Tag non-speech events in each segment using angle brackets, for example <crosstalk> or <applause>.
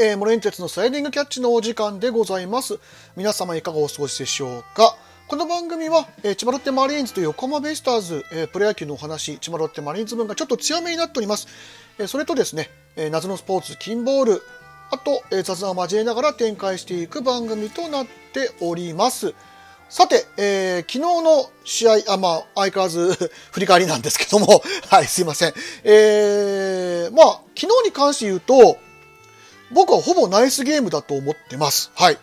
えー、モレンテツのスライディングキャッチのお時間でございます。皆様いかがお過ごしでしょうか？この番組は、えー、千葉ロッテマリーンズと横浜ベイスターズ、えー、プロ野球のお話、千葉ロッテマリーンズ分がちょっと強めになっております。えー、それとですね、えー、夏のスポーツ、キンボール、あと、えー、雑談を交えながら展開していく番組となっております。さて、えー、昨日の試合、あ、まあ、相変わらず <laughs> 振り返りなんですけども、<laughs> はい、すいません。えー、まあ、昨日に関して言うと、僕はほぼナイスゲームだと思ってます。はい。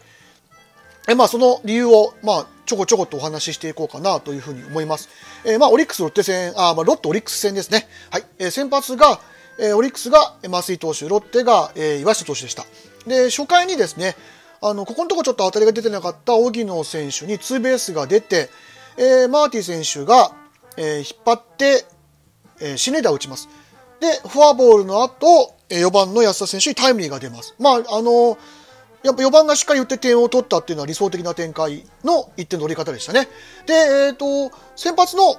え、まあ、その理由を、まあ、ちょこちょことお話ししていこうかなというふうに思います。えー、まあ、オリックスロッテ戦、あ、まあ、ロッテオリックス戦ですね。はい。えー、先発が、えー、オリックスが増井投手、ロッテが、えー、岩下投手でした。で、初回にですね、あの、ここのとこちょっと当たりが出てなかった荻野選手にツーベースが出て、えー、マーティ選手が、えー、引っ張って、えー、シネダ打ちます。で、フォアボールの後、4番の安田選手にタイムリーが出ます。まあ、あの、やっぱ4番がしっかり打って点を取ったっていうのは理想的な展開の1点の取り方でしたね。で、えっ、ー、と、先発の、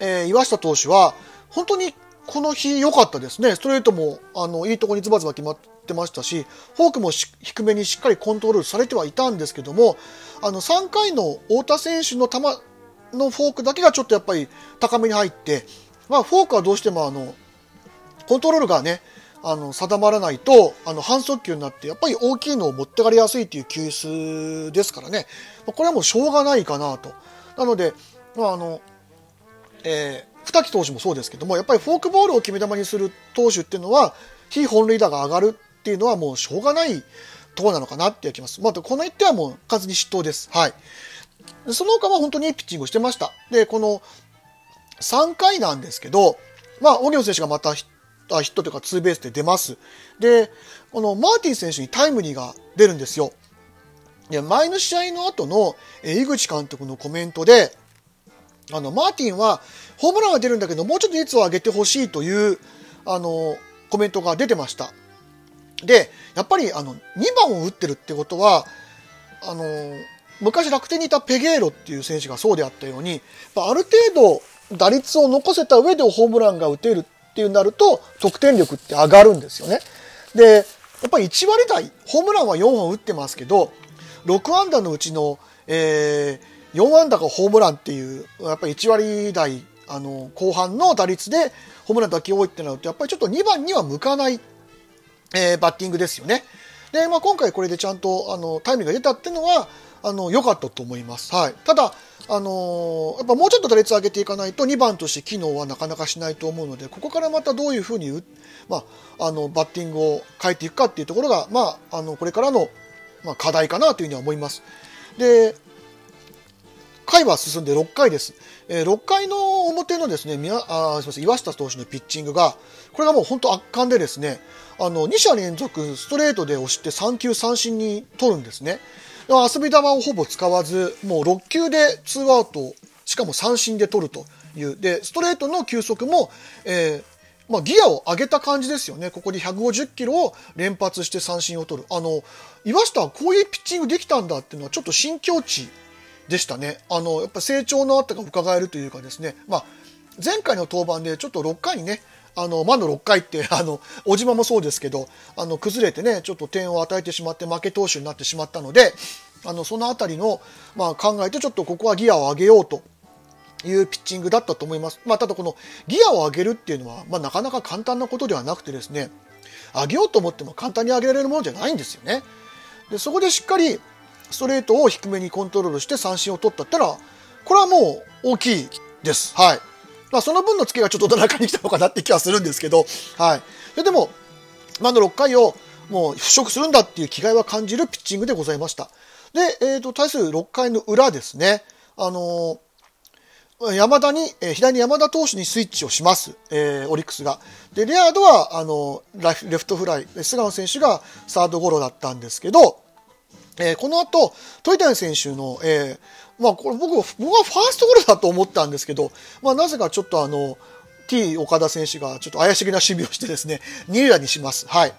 えー、岩下投手は、本当にこの日良かったですね。ストレートも、あの、いいとこにズバズバ決まってましたし、フォークも低めにしっかりコントロールされてはいたんですけども、あの、3回の太田選手の球のフォークだけがちょっとやっぱり高めに入って、まあ、フォークはどうしてもあの、コントロールがね、あの、定まらないと、あの、反則球になって、やっぱり大きいのを持ってかれやすいっていう球質ですからね。これはもうしょうがないかなと。なので、まあ、あの、えー、二木投手もそうですけども、やっぱりフォークボールを決め球にする投手っていうのは、非本塁打が上がるっていうのはもうしょうがないところなのかなって気ます。まあ、この一点はもう完全に失投です。はい。その他は本当にいいピッチングをしてました。で、この3回なんですけど、まあ、荻野選手がまたヒットというかツーベースで出ます。で、このマーティン選手にタイムリーが出るんですよ。で前の試合の後の、え井口監督のコメントで、あの、マーティンはホームランが出るんだけど、もうちょっと率を上げてほしいという、あの、コメントが出てました。で、やっぱり、あの、2番を打ってるってことは、あの、昔楽天にいたペゲーロっていう選手がそうであったように、ある程度打率を残せた上でホームランが打てるっていうなると、得点力って上がるんですよね。で、やっぱり1割台、ホームランは4本打ってますけど、6安打のうちの、えー、4安打がホームランっていう、やっぱり1割台、あの、後半の打率でホームランだけ多いってなると、やっぱりちょっと2番には向かない、えー、バッティングですよね。で、まあ、今回これでちゃんと、あの、タイムが出たっていうのは、あの、良かったと思います。はい。ただ、あのー、やっぱもうちょっと打率上げていかないと2番として機能はなかなかしないと思うので、ここからまたどういうふうに、まあ、あの、バッティングを変えていくかっていうところが、まあ、あの、これからの、まあ、課題かなというふうには思います。で、回は進んで6回です。えー、6回の表のですね、宮あすみません岩下投手のピッチングが、これがもう本当圧巻でですね、あの、2者連続ストレートで押して3球三振に取るんですね。遊び球をほぼ使わず、もう6球で2アウト、しかも三振で取るという。で、ストレートの球速も、えー、まあ、ギアを上げた感じですよね。ここで150キロを連発して三振を取る。あの、岩下はこういうピッチングできたんだっていうのはちょっと新境地でしたね。あの、やっぱ成長のあったが伺えるというかですね。まあ、前回の登板でちょっと6回にね、あの、魔の6回って、<laughs> あの、小島もそうですけど、あの、崩れてね、ちょっと点を与えてしまって負け投手になってしまったので、あの、そのあたりの、まあ、考えてちょっとここはギアを上げようというピッチングだったと思います。まあ、ただこのギアを上げるっていうのは、まあ、なかなか簡単なことではなくてですね、上げようと思っても簡単に上げられるものじゃないんですよね。で、そこでしっかりストレートを低めにコントロールして三振を取ったったら、これはもう大きいです。はい。まあ、その分のツケがちょっとど中に来たのかなって気はするんですけど、はい。それでも、まだ6回をもう払拭するんだっていう気概は感じるピッチングでございました。で、えっ、ー、と、対する6回の裏ですね。あのー、山田に、えー、左に山田投手にスイッチをします。えー、オリックスが。で、レアードは、あのー、レフトフライ、菅野選手がサードゴロだったんですけど、えー、この後、鳥谷選手の、えー、まあ、これ僕、僕はファーストゴロだと思ったんですけど、まあ、なぜかちょっとあの、T 岡田選手がちょっと怪しげな守備をしてですね、<laughs> 二塁打にします。はい。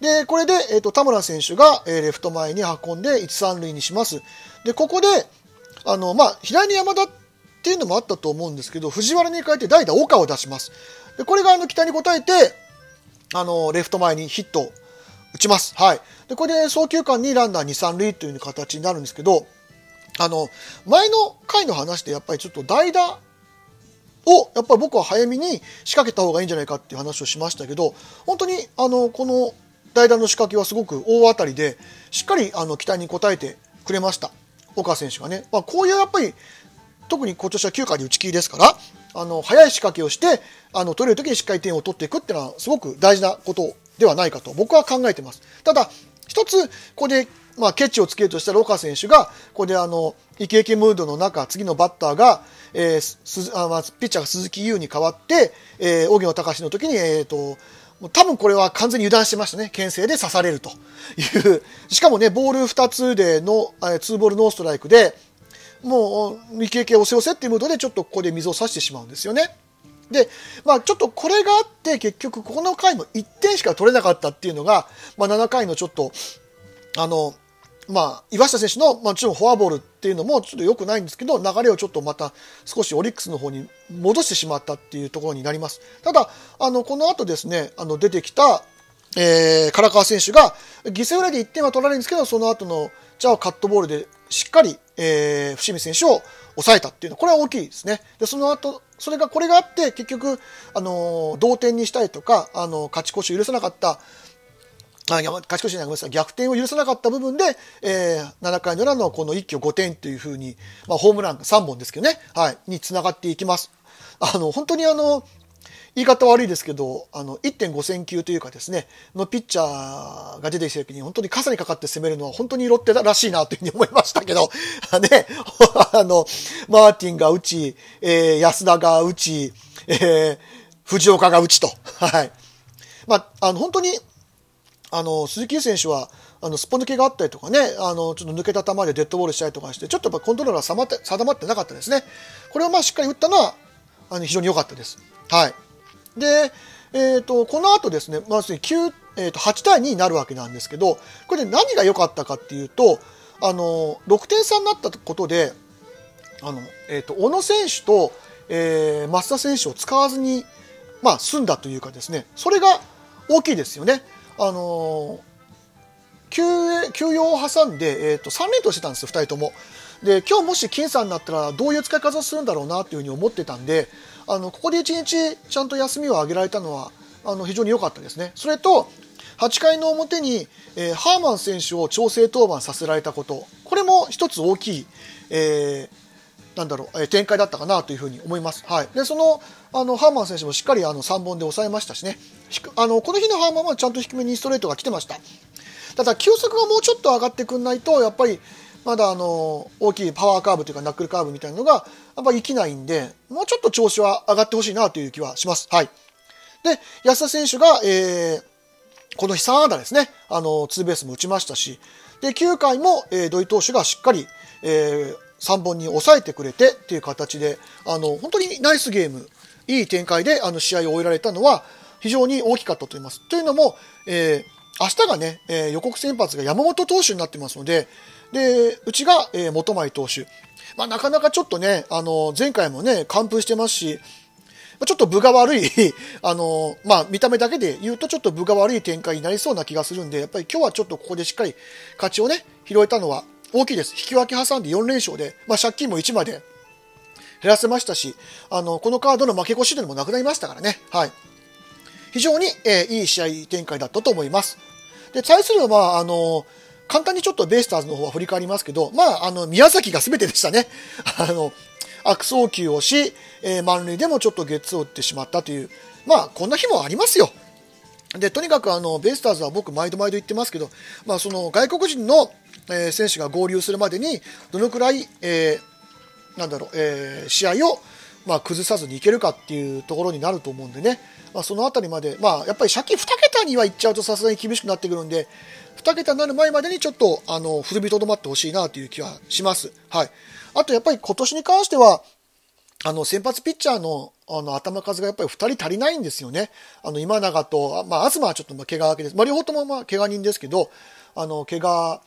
で、これで、えっ、と、田村選手が、えーレフト前に運んで、1、3塁にします。で、ここで、あの、まあ、左に山田っていうのもあったと思うんですけど、藤原に変えて代打岡を出します。で、これが、あの、期待に応えて、あの、レフト前にヒット打ちます。はい。で、これで送球間にランナー2、3塁という形になるんですけど、あの、前の回の話でやっぱりちょっと代打を、やっぱり僕は早めに仕掛けた方がいいんじゃないかっていう話をしましたけど、本当に、あの、この代打の仕掛けはすごく大当たりで、しっかりあの期待に応えてくれました。岡選手がね。まあ、こういうやっぱり、特に今年は9回で打ち切りですから、あの、早い仕掛けをして、あの、取れる時にしっかり点を取っていくっていうのは、すごく大事なことではないかと僕は考えてます。ただ、一つ、ここで、まあ、ケチをつけるとしたら、岡選手が、ここであの、イケイケムードの中、次のバッターが、えーすあまあ、ピッチャーが鈴木優に代わって、えー、荻野隆の時に、えっ、と、多分これは完全に油断してましたね。牽制で刺されるという。しかもね、ボール2つでの、えー、ボールノーストライクで、もう、イケイケ押せ押せっていうムードでちょっとここで水を差してしまうんですよね。で、まあちょっとこれがあって結局この回も1点しか取れなかったっていうのが、まあ7回のちょっと、あの、まあ岩下選手の、まあ、もちろんフォアボールっていうのもちょっと良くないんですけど、流れをちょっとまた少しオリックスの方に戻してしまったっていうところになります。ただ、あの、この後ですね、あの出てきた、えー、唐川選手が犠牲フライで1点は取られるんですけど、その後の、じゃあカットボールでしっかり、えー、伏見選手を抑えたっていうのは、これは大きいですね。で、その後、それが、これがあって、結局、あのー同点にしたりとか、あの勝ち越しを許さなかった、あ、や勝ち越しじゃなくて、逆転を許さなかった部分で、えー、7回の裏のこの一挙5点というふうに、まあ、ホームラン3本ですけどね、はい、につながっていきます。あの、本当にあの、言い方悪いですけど、あの、1.5戦級というかですね、のピッチャーが出てきた時に本当に傘にかかって攻めるのは本当にロッテらしいなというふうに思いましたけど、<laughs> ね、<laughs> あの、マーティンが打ち、えー安田が打ち、えー藤岡が打ちと、<laughs> はい。まあ、あの、本当に、あの、鈴木選手は、あの、すっぽ抜けがあったりとかね、あの、ちょっと抜けた球でデッドボールしたりとかして、ちょっとやっぱコントロールが定まって、定まってなかったですね。これをまあしっかり打ったのは、あの、非常に良かったです。はい。で、えっ、と、この後ですね、まず9、えっ、と、8対2になるわけなんですけど、これで何が良かったかっていうと、あの、6点差になったことで、あの、えっ、と、小野選手と、えー、増田選手を使わずに、まあ、済んだというかですね、それが大きいですよね。あの休休養を挟んで、えー、と3連投してたんですよ、2人とも。で今日もし金さんになったらどういう使い方をするんだろうなというふうに思ってたんであのここで1日ちゃんと休みを上げられたのはあの非常に良かったですね。それと8回の表に、えーハーマン選手を調整登板させられたことこれも一つ大きい、えーなんだろう、えー展開だったかなというふうに思います。はい。で、その、あの、ハーマン選手もしっかりあの3本で抑えましたしね。あの、この日のハーマンはちゃんと低めにストレートが来てました。ただ、球速がもうちょっと上がってくんないと、やっぱり、まだあの、大きいパワーカーブというかナックルカーブみたいなのが、やっぱり生きないんで、もうちょっと調子は上がってほしいなという気はします。はい。で、安田選手が、えー、この日3安打ですね、あの、ツーベースも打ちましたし、で、9回も、えー土井投手がしっかり、えー3本に抑えてくれてっていう形で、あの、本当にナイスゲーム、いい展開であの試合を終えられたのは非常に大きかったと思います。というのも、えー明日がね、えー予告先発が山本投手になってますので、で、うちが、えー元前投手。まあ、なかなかちょっとね、あの、前回もね、完封してますし、ちょっと分が悪い、<laughs> あの、まあ、見た目だけで言うとちょっと分が悪い展開になりそうな気がするんで、やっぱり今日はちょっとここでしっかり勝ちをね、拾えたのは大きいです。引き分け挟んで4連勝で、まあ、借金も1まで減らせましたし、あの、このカードの負け越しというのもなくなりましたからね。はい。非常に、えーいい試合展開だったと思います。で、対するは、まあ、あの、簡単にちょっとベイスターズの方は振り返りますけど、まあ、あの、宮崎が全てでしたね。<laughs> あの、悪送球をし、えー満塁でもちょっとゲッツを打ってしまったという、まあ、こんな日もありますよ。で、とにかくあの、ベイスターズは僕毎度毎度言ってますけど、まあ、その外国人の、えー選手が合流するまでに、どのくらい、えーなんだろう、えー試合を、まあ、崩さずにいけるかっていうところになると思うんでね、まあ、そのあたりまで、まあ、やっぱり借金2桁にはいっちゃうとさすがに厳しくなってくるんで、2桁になる前までにちょっと、あの、踏みとどまってほしいなという気はします。はい。あと、やっぱり今年に関しては、あの、先発ピッチャーの、あの、頭数がやっぱり2人足りないんですよね。あの、今永と、まあ、東はちょっと、まあ、怪我明けです。まあ、両方とも、まあ、怪我人ですけど、あの、怪我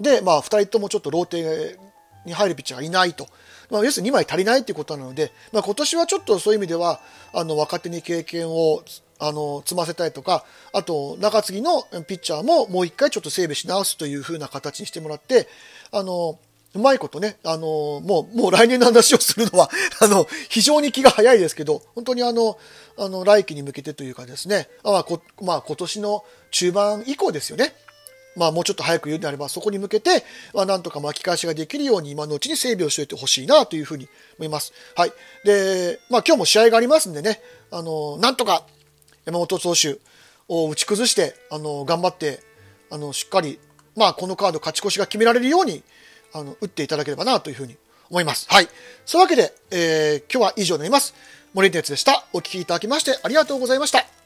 で、まあ、2人ともちょっとローテに入るピッチャーがいないと。まあ、要するに2枚足りないっていうことなので、まあ、今年はちょっとそういう意味では、あの、若手に経験を、あの、積ませたいとか、あと、中継ぎのピッチャーももう一回ちょっと整備し直すという風な形にしてもらって、あの、うまいことね、あの、もう、もう来年の話をするのは、<laughs> あの、非常に気が早いですけど、本当にあの、あの、来季に向けてというかですね、まあ、こまあ、今年の中盤以降ですよね。まあ、もうちょっと早く言うのであれば、そこに向けて、まあ、なんとか巻き返しができるように、今のうちに整備をしておいてほしいな、というふうに思います。はい。で、まあ、今日も試合がありますんでね、あの、なんとか、山本投手を打ち崩して、あの、頑張って、あの、しっかり、まあ、このカード勝ち越しが決められるように、あの、打っていただければな、というふうに思います。はい。そういうわけで、えー、今日は以上になります。森哲でした。お聴きいただきましてありがとうございました。